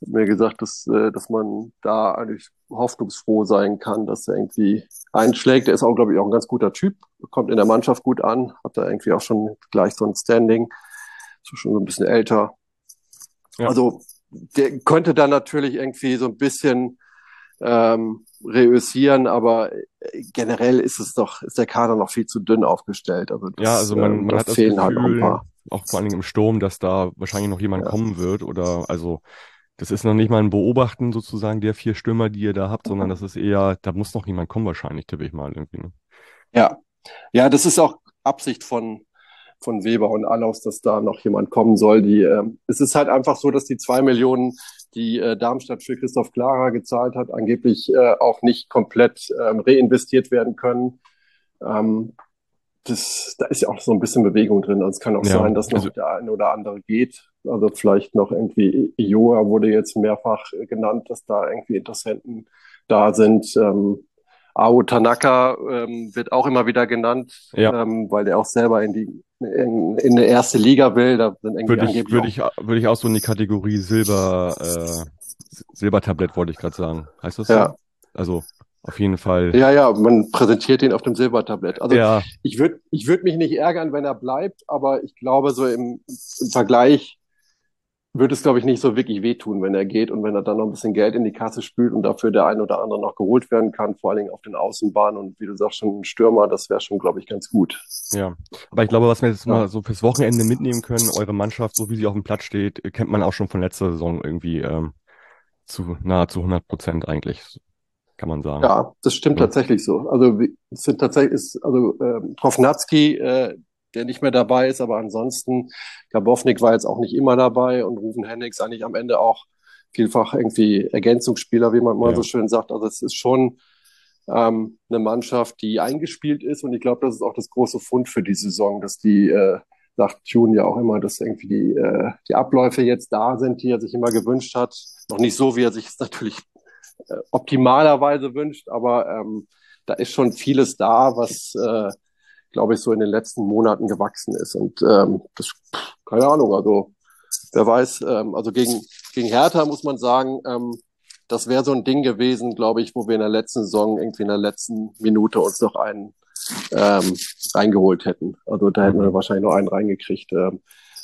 hat mir gesagt, dass, äh, dass man da eigentlich hoffnungsfroh sein kann, dass er irgendwie einschlägt. Er ist auch, glaube ich, auch ein ganz guter Typ, kommt in der Mannschaft gut an, hat da irgendwie auch schon gleich so ein Standing so schon so ein bisschen älter. Ja. Also der könnte dann natürlich irgendwie so ein bisschen ähm, reüssieren, aber generell ist es doch, ist der Kader noch viel zu dünn aufgestellt. Also das, ja, also man, man hat das Gefühl, halt auch, auch, vor allen Dingen im Sturm, dass da wahrscheinlich noch jemand ja. kommen wird oder also das ist noch nicht mal ein Beobachten sozusagen der vier Stürmer, die ihr da habt, sondern das ist eher, da muss noch jemand kommen wahrscheinlich, tippe ich mal irgendwie. Ne? Ja, ja, das ist auch Absicht von von Weber und Allaus, dass da noch jemand kommen soll. Die, äh, es ist halt einfach so, dass die zwei Millionen, die äh, Darmstadt für Christoph Klara gezahlt hat, angeblich äh, auch nicht komplett ähm, reinvestiert werden können. Ähm, das, da ist ja auch so ein bisschen Bewegung drin. Also es kann auch ja, sein, dass noch also, der eine oder andere geht. Also vielleicht noch irgendwie Ioa wurde jetzt mehrfach genannt, dass da irgendwie Interessenten da sind. Ähm, Ao Tanaka ähm, wird auch immer wieder genannt, ja. ähm, weil der auch selber in die in, in eine erste Liga will. Da sind irgendwie würde ich, würde ich, würde ich auch so in die Kategorie Silber äh, Silbertablett wollte ich gerade sagen. Heißt das so? Ja. Also auf jeden Fall. Ja, ja, man präsentiert ihn auf dem Silbertablett. Also ja. ich würde ich würde mich nicht ärgern, wenn er bleibt, aber ich glaube so im, im Vergleich würde es, glaube ich, nicht so wirklich wehtun, wenn er geht und wenn er dann noch ein bisschen Geld in die Kasse spült und dafür der ein oder andere noch geholt werden kann, vor allen Dingen auf den Außenbahnen und wie du sagst, schon ein Stürmer, das wäre schon, glaube ich, ganz gut. Ja, aber ich glaube, was wir jetzt ja. mal so fürs Wochenende mitnehmen können, eure Mannschaft, so wie sie auf dem Platz steht, kennt man auch schon von letzter Saison irgendwie ähm, zu nahezu 100 Prozent eigentlich, kann man sagen. Ja, das stimmt ja. tatsächlich so. Also es sind tatsächlich, ist, also äh, Profnatski, äh, der nicht mehr dabei ist, aber ansonsten, Gabownik war jetzt auch nicht immer dabei und Rufen Hennigs eigentlich am Ende auch vielfach irgendwie Ergänzungsspieler, wie man mal ja. so schön sagt. Also es ist schon ähm, eine Mannschaft, die eingespielt ist und ich glaube, das ist auch das große Fund für die Saison, dass die, äh, sagt Tune ja auch immer, dass irgendwie die, äh, die Abläufe jetzt da sind, die er sich immer gewünscht hat. Noch nicht so, wie er sich es natürlich äh, optimalerweise wünscht, aber ähm, da ist schon vieles da, was äh, glaube ich, so in den letzten Monaten gewachsen ist. Und ähm, das, keine Ahnung, also wer weiß, ähm, also gegen, gegen Hertha muss man sagen, ähm, das wäre so ein Ding gewesen, glaube ich, wo wir in der letzten Saison irgendwie in der letzten Minute uns noch einen ähm, reingeholt hätten. Also da hätten wir wahrscheinlich noch einen reingekriegt. Ähm,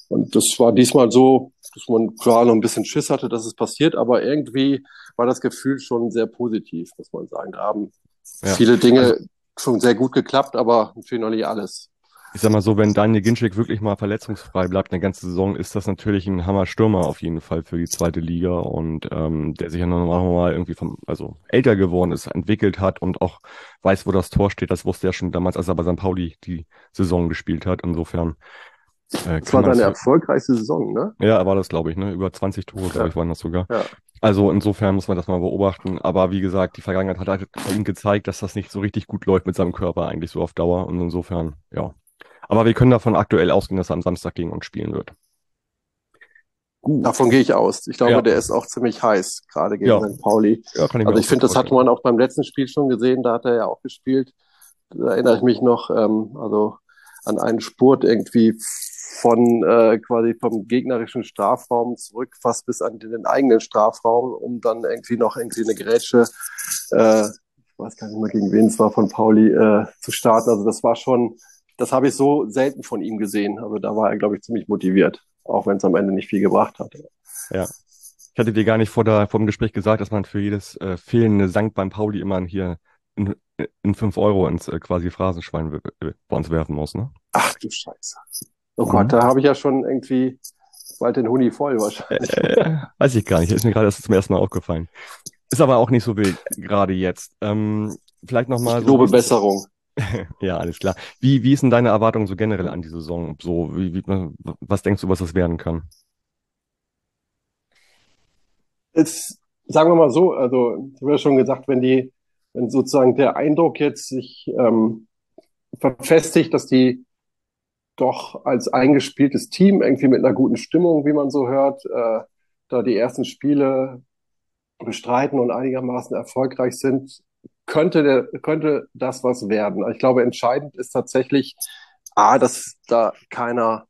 und das war diesmal so, dass man klar noch ein bisschen Schiss hatte, dass es passiert, aber irgendwie war das Gefühl schon sehr positiv, muss man sagen. Da haben ja. viele Dinge also, schon sehr gut geklappt, aber natürlich noch nicht alles. Ich sag mal so, wenn Daniel Ginczek wirklich mal verletzungsfrei bleibt eine ganze Saison, ist das natürlich ein Hammer-Stürmer auf jeden Fall für die zweite Liga und ähm, der sich ja noch mal irgendwie vom, also älter geworden ist, entwickelt hat und auch weiß, wo das Tor steht. Das wusste er schon damals, als er bei St. Pauli die Saison gespielt hat. Insofern äh, das war seine erfolgreichste Saison, ne? Ja, war das, glaube ich, ne? Über 20 Tore, glaube ich, waren das sogar. Ja. Also insofern muss man das mal beobachten. Aber wie gesagt, die Vergangenheit hat halt ihm gezeigt, dass das nicht so richtig gut läuft mit seinem Körper eigentlich so auf Dauer. Und insofern, ja. Aber wir können davon aktuell ausgehen, dass er am Samstag gegen uns spielen wird. Gut. Davon gehe ich aus. Ich glaube, ja. der ist auch ziemlich heiß, gerade gegen ja. St. Pauli. Ja, kann ich also ich finde, das hat man auch beim letzten Spiel schon gesehen, da hat er ja auch gespielt. Da erinnere ich mich noch, ähm, also an einen Spurt irgendwie von äh, quasi vom gegnerischen Strafraum zurück, fast bis an den eigenen Strafraum, um dann irgendwie noch irgendwie eine Grätsche, äh, ich weiß gar nicht mehr gegen wen es war, von Pauli äh, zu starten. Also das war schon, das habe ich so selten von ihm gesehen. Also da war er, glaube ich, ziemlich motiviert, auch wenn es am Ende nicht viel gebracht hat. Ja. Ich hatte dir gar nicht vor, der, vor dem Gespräch gesagt, dass man für jedes äh, fehlende Sank beim Pauli immer hier in, in 5 Euro ins äh, quasi Phrasenschwein bei uns werfen muss, ne? Ach du Scheiße. Oh Gott, mhm. da habe ich ja schon irgendwie bald den Huni voll wahrscheinlich. Äh, weiß ich gar nicht. Ist mir gerade erst zum ersten Mal aufgefallen. Ist aber auch nicht so wild, gerade jetzt. Ähm, vielleicht nochmal. So Lobe Besserung. ja, alles klar. Wie, wie ist denn deine Erwartung so generell an die Saison? So, wie, wie, was denkst du, was das werden kann? Jetzt, sagen wir mal so, also, ich habe ja schon gesagt, wenn die, wenn sozusagen der Eindruck jetzt sich ähm, verfestigt, dass die doch als eingespieltes Team, irgendwie mit einer guten Stimmung, wie man so hört, äh, da die ersten Spiele bestreiten und einigermaßen erfolgreich sind, könnte, der, könnte das was werden. Ich glaube, entscheidend ist tatsächlich, A, dass da keiner,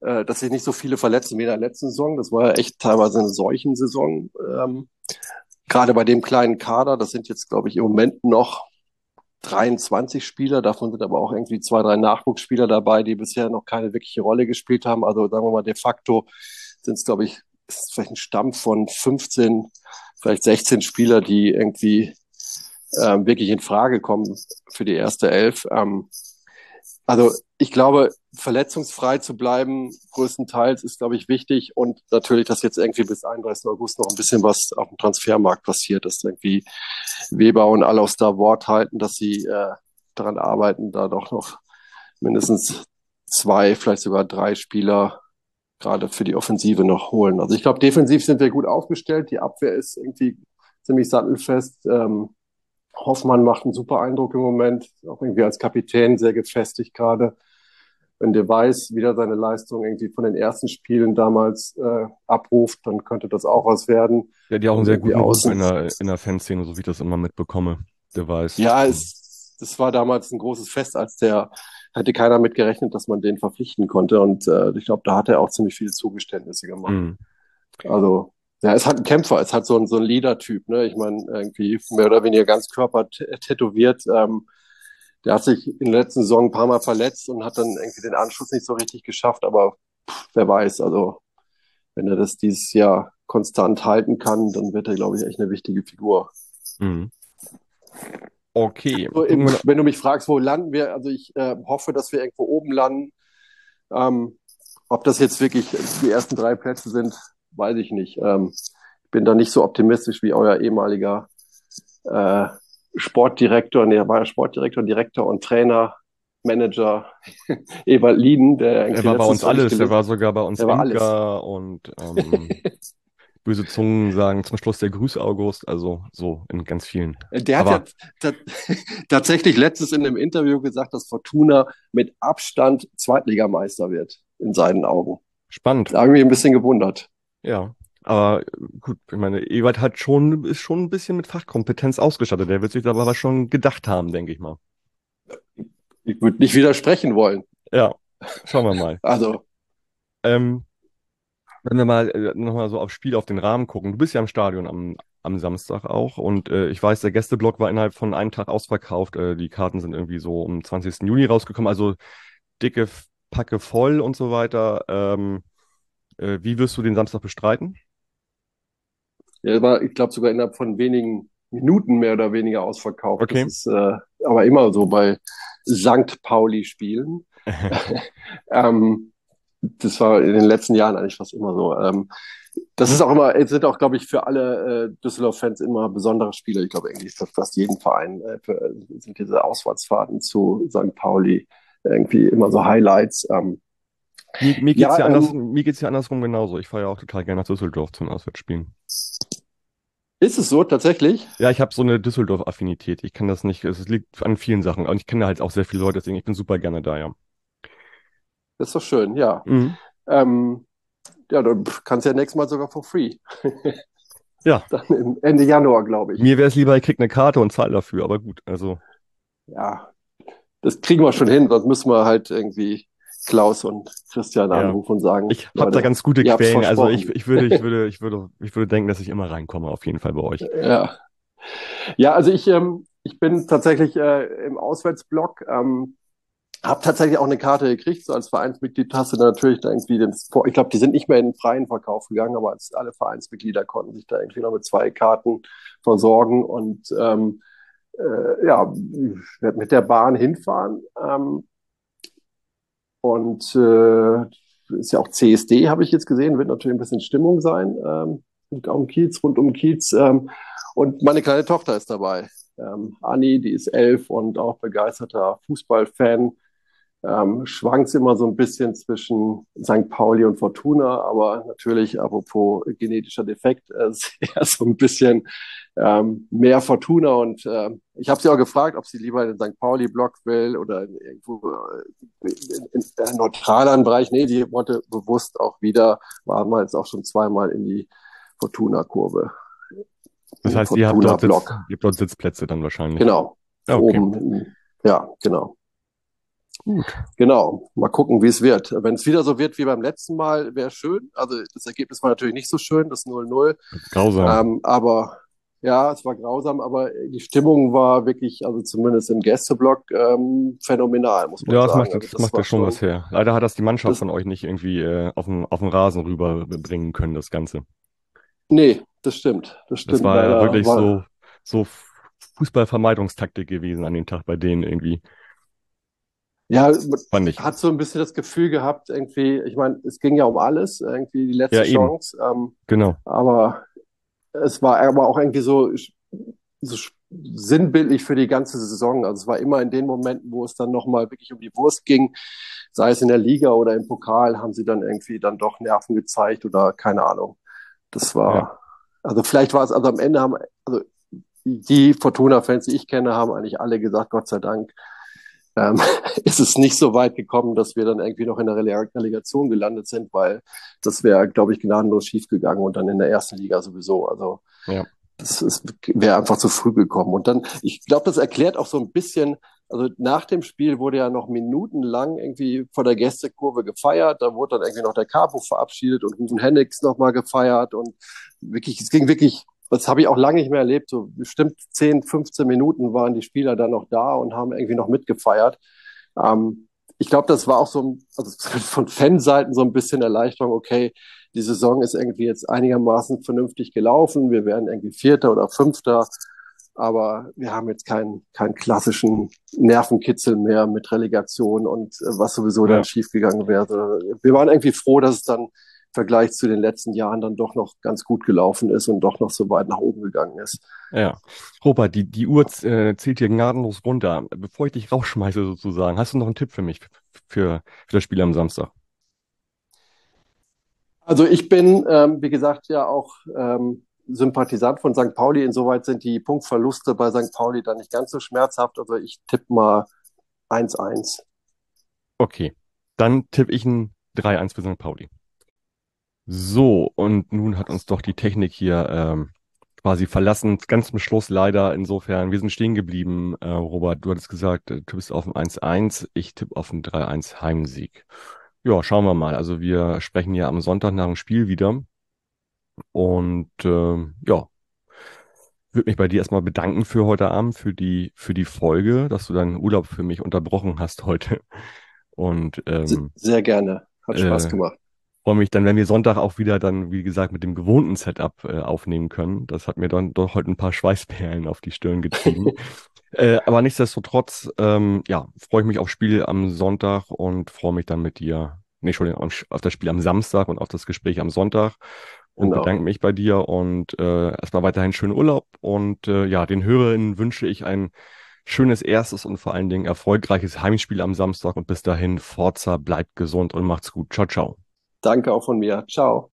äh, dass sich nicht so viele verletzen wie in der letzten Saison. Das war ja echt teilweise eine solchen Saison. Ähm, gerade bei dem kleinen Kader, das sind jetzt, glaube ich, im Moment noch 23 Spieler, davon sind aber auch irgendwie zwei, drei Nachwuchsspieler dabei, die bisher noch keine wirkliche Rolle gespielt haben. Also sagen wir mal, de facto sind es, glaube ich, ist vielleicht ein Stamm von 15, vielleicht 16 Spieler, die irgendwie ähm, wirklich in Frage kommen für die erste Elf. Ähm, also ich glaube, verletzungsfrei zu bleiben, größtenteils, ist, glaube ich, wichtig. Und natürlich, dass jetzt irgendwie bis 31. August noch ein bisschen was auf dem Transfermarkt passiert, dass irgendwie Weber und alle aus da Wort halten, dass sie äh, daran arbeiten, da doch noch mindestens zwei, vielleicht sogar drei Spieler gerade für die Offensive noch holen. Also ich glaube, defensiv sind wir gut aufgestellt. Die Abwehr ist irgendwie ziemlich sattelfest. Ähm, Hoffmann macht einen super Eindruck im Moment, auch irgendwie als Kapitän sehr gefestigt gerade. Wenn der Weiß wieder seine Leistung irgendwie von den ersten Spielen damals äh, abruft, dann könnte das auch was werden. Ja auch einen sehr guten Ruf in der, in der Fanszene, so wie ich das immer mitbekomme, der Weiß. Ja, es, das war damals ein großes Fest, als der hätte keiner mit gerechnet, dass man den verpflichten konnte. Und äh, ich glaube, da hat er auch ziemlich viele Zugeständnisse gemacht. Mhm. Also ja, es hat einen Kämpfer, es hat so einen, so einen Leader-Typ, ne? Ich meine, irgendwie mehr oder weniger ganz Körper tätowiert. Ähm, der hat sich in der letzten Saison ein paar Mal verletzt und hat dann irgendwie den Anschluss nicht so richtig geschafft, aber pff, wer weiß, also wenn er das dieses Jahr konstant halten kann, dann wird er, glaube ich, echt eine wichtige Figur. Mhm. Okay. So, eben, wenn du mich fragst, wo landen wir, also ich äh, hoffe, dass wir irgendwo oben landen. Ähm, ob das jetzt wirklich die ersten drei Plätze sind, weiß ich nicht. Ähm, ich bin da nicht so optimistisch wie euer ehemaliger äh, Sportdirektor, nee, er war ja Sportdirektor, Direktor und Trainer, Manager Ewald Lieden, der Er war bei uns alles, er war sogar bei uns Er Anker und ähm, böse Zungen sagen zum Schluss der Grüß August, also so in ganz vielen. Der hat Aber- ja ta- tatsächlich letztens in einem Interview gesagt, dass Fortuna mit Abstand Zweitligameister wird, in seinen Augen. Spannend, Da habe ich mich ein bisschen gewundert. Ja. Aber gut, ich meine, Ewald hat schon, ist schon ein bisschen mit Fachkompetenz ausgestattet. Der wird sich da aber was schon gedacht haben, denke ich mal. Ich würde nicht widersprechen wollen. Ja, schauen wir mal. Also, Ähm, wenn wir mal äh, nochmal so aufs Spiel, auf den Rahmen gucken. Du bist ja im Stadion am, am Samstag auch und äh, ich weiß, der Gästeblock war innerhalb von einem Tag ausverkauft. Äh, die Karten sind irgendwie so am 20. Juni rausgekommen, also dicke Packe voll und so weiter. Ähm, äh, wie wirst du den Samstag bestreiten? er war, ich glaube, sogar innerhalb von wenigen Minuten mehr oder weniger ausverkauft. Okay. Das ist äh, aber immer so bei St. Pauli-Spielen. Ähm, das war in den letzten Jahren eigentlich fast immer so. Ähm, das ist auch immer, es sind auch, glaube ich, für alle äh, Düsseldorf-Fans immer besondere Spiele. Ich glaube, eigentlich für fast jeden Verein äh, für, sind diese Auswärtsfahrten zu St. Pauli irgendwie immer so Highlights. Ähm, Mir, mir geht's Ja, ja, ähm, anders, mir geht's ja andersrum genauso. Ich fahre ja auch total gerne nach Düsseldorf zum Auswärtsspielen. ist es so tatsächlich? Ja, ich habe so eine Düsseldorf-Affinität. Ich kann das nicht, es liegt an vielen Sachen. Und ich kenne halt auch sehr viele Leute, deswegen ich bin super gerne da, ja. Das ist doch schön, ja. Mhm. Ähm, ja, dann kannst du ja nächstes Mal sogar for free. Ja. Dann Ende Januar, glaube ich. Mir wäre es lieber, ich krieg eine Karte und zahle dafür, aber gut, also. Ja, das kriegen wir schon hin, sonst müssen wir halt irgendwie Klaus und Christian Ja. anrufen und sagen, Ich habe da ganz gute Quellen. Also ich, ich würde, ich würde, ich würde, ich würde denken, dass ich immer reinkomme, auf jeden Fall bei euch. Ja. Ja, also ich, ähm, ich bin tatsächlich äh, im Auswärtsblock, ähm, habe tatsächlich auch eine Karte gekriegt. So als Vereinsmitglied hast du da natürlich da irgendwie den, Vor- ich glaube, die sind nicht mehr in den freien Verkauf gegangen, aber als alle Vereinsmitglieder konnten sich da irgendwie noch mit zwei Karten versorgen und ähm, äh, ja, mit der Bahn hinfahren. Ähm, und äh, ist ja auch CSD, habe ich jetzt gesehen, wird natürlich ein bisschen Stimmung sein ähm, um Kiez, rund um Kiez. Ähm, und meine kleine Tochter ist dabei. Ähm, Anni, die ist elf und auch begeisterter Fußballfan. Ähm, schwankt immer so ein bisschen zwischen St. Pauli und Fortuna, aber natürlich, apropos genetischer Defekt, äh, eher so ein bisschen ähm, mehr Fortuna. Und ähm, ich habe sie auch gefragt, ob sie lieber in den St. Pauli-Block will oder in, irgendwo äh, in, in, in neutraleren Bereich. Nee, die wollte bewusst auch wieder, waren wir jetzt auch schon zweimal in die Fortuna-Kurve. Das heißt, ihr habt dort, Sitz, ihr habt dort Sitzplätze dann wahrscheinlich. Genau. Ja, okay. Oben. Ja, genau. Gut. Genau. Mal gucken, wie es wird. Wenn es wieder so wird wie beim letzten Mal, wäre schön. Also das Ergebnis war natürlich nicht so schön, das 0-0. Grausam. Ähm, aber ja, es war grausam, aber die Stimmung war wirklich, also zumindest im Gästeblock, ähm, phänomenal, muss man ja, das sagen. macht, Also das macht ja schon was her. Leider hat das die Mannschaft Das- von euch nicht irgendwie äh, auf den, auf den Rasen rüberbringen können, das Ganze. Nee, das stimmt. Das stimmt. Das war ja wirklich war- so, so Fußballvermeidungstaktik gewesen an dem Tag bei denen irgendwie, Ja, fand ich. hat so ein bisschen das Gefühl gehabt, irgendwie, ich meine, es ging ja um alles, irgendwie die letzte Ja. Chance. Ähm, Genau. Aber es war aber auch irgendwie so, so sinnbildlich für die ganze Saison. Also es war immer in den Momenten, wo es dann nochmal wirklich um die Wurst ging, sei es in der Liga oder im Pokal, haben sie dann irgendwie dann doch Nerven gezeigt oder keine Ahnung. Das war, Ja. also vielleicht war es, also am Ende haben, also die Fortuna-Fans, die ich kenne, haben eigentlich alle gesagt, Gott sei Dank, ähm, ist es nicht so weit gekommen, dass wir dann irgendwie noch in der Releg- Relegation gelandet sind, weil das wäre, glaube ich, gnadenlos schiefgegangen und dann in der ersten Liga sowieso. Also Ja. das wäre einfach zu früh gekommen. Und dann, ich glaube, das erklärt auch so ein bisschen, also nach dem Spiel wurde ja noch minutenlang irgendwie vor der Gästekurve gefeiert. Da wurde dann irgendwie noch der Capo verabschiedet und Rufen Hennigs nochmal gefeiert und wirklich, es ging wirklich, das habe ich auch lange nicht mehr erlebt. So bestimmt 10, 15 Minuten waren die Spieler dann noch da und haben irgendwie noch mitgefeiert. Ähm, ich glaube, das war auch so also von Fanseiten so ein bisschen Erleichterung, okay, die Saison ist irgendwie jetzt einigermaßen vernünftig gelaufen, wir werden irgendwie Vierter oder Fünfter, aber wir haben jetzt keinen, keinen klassischen Nervenkitzel mehr mit Relegation und äh, was sowieso ja. dann schiefgegangen wäre. Wir waren irgendwie froh, dass es dann Vergleich zu den letzten Jahren dann doch noch ganz gut gelaufen ist und doch noch so weit nach oben gegangen ist. Ja. Robert, die, die Uhr äh, zählt hier gnadenlos runter. Bevor ich dich rausschmeiße sozusagen, hast du noch einen Tipp für mich für, für das Spiel am Samstag? Also ich bin, ähm, wie gesagt, ja auch ähm, Sympathisant von St. Pauli. Insoweit sind die Punktverluste bei St. Pauli dann nicht ganz so schmerzhaft. Also ich tippe mal 1-1. Okay, dann tippe ich ein 3-1 für St. Pauli. So, und nun hat uns doch die Technik hier ähm, quasi verlassen. Ganz zum Schluss leider. Insofern, wir sind stehen geblieben. Äh, Robert, du hattest gesagt, du tippst auf ein 1-1. Ich tippe auf ein 3-1 Heimsieg. Ja, schauen wir mal. Also wir sprechen ja am Sonntag nach dem Spiel wieder. Und äh, ja, würde mich bei dir erstmal bedanken für heute Abend, für die, für die Folge, dass du deinen Urlaub für mich unterbrochen hast heute. Und ähm, sehr gerne. Hat Spaß äh, gemacht. Freue mich dann, wenn wir Sonntag auch wieder dann, wie gesagt, mit dem gewohnten Setup äh, aufnehmen können. Das hat mir dann doch heute ein paar Schweißperlen auf die Stirn getrieben. äh, aber nichtsdestotrotz, ähm, ja, freue ich mich aufs Spiel am Sonntag und freue mich dann mit dir, nee, Entschuldigung, auf das Spiel am Samstag und auf das Gespräch am Sonntag und genau. bedanke mich bei dir und äh, erstmal weiterhin schönen Urlaub und äh, ja, den Hörerinnen wünsche ich ein schönes erstes und vor allen Dingen erfolgreiches Heimspiel am Samstag und bis dahin Forza, bleibt gesund und macht's gut. Ciao, ciao. Danke auch von mir. Ciao.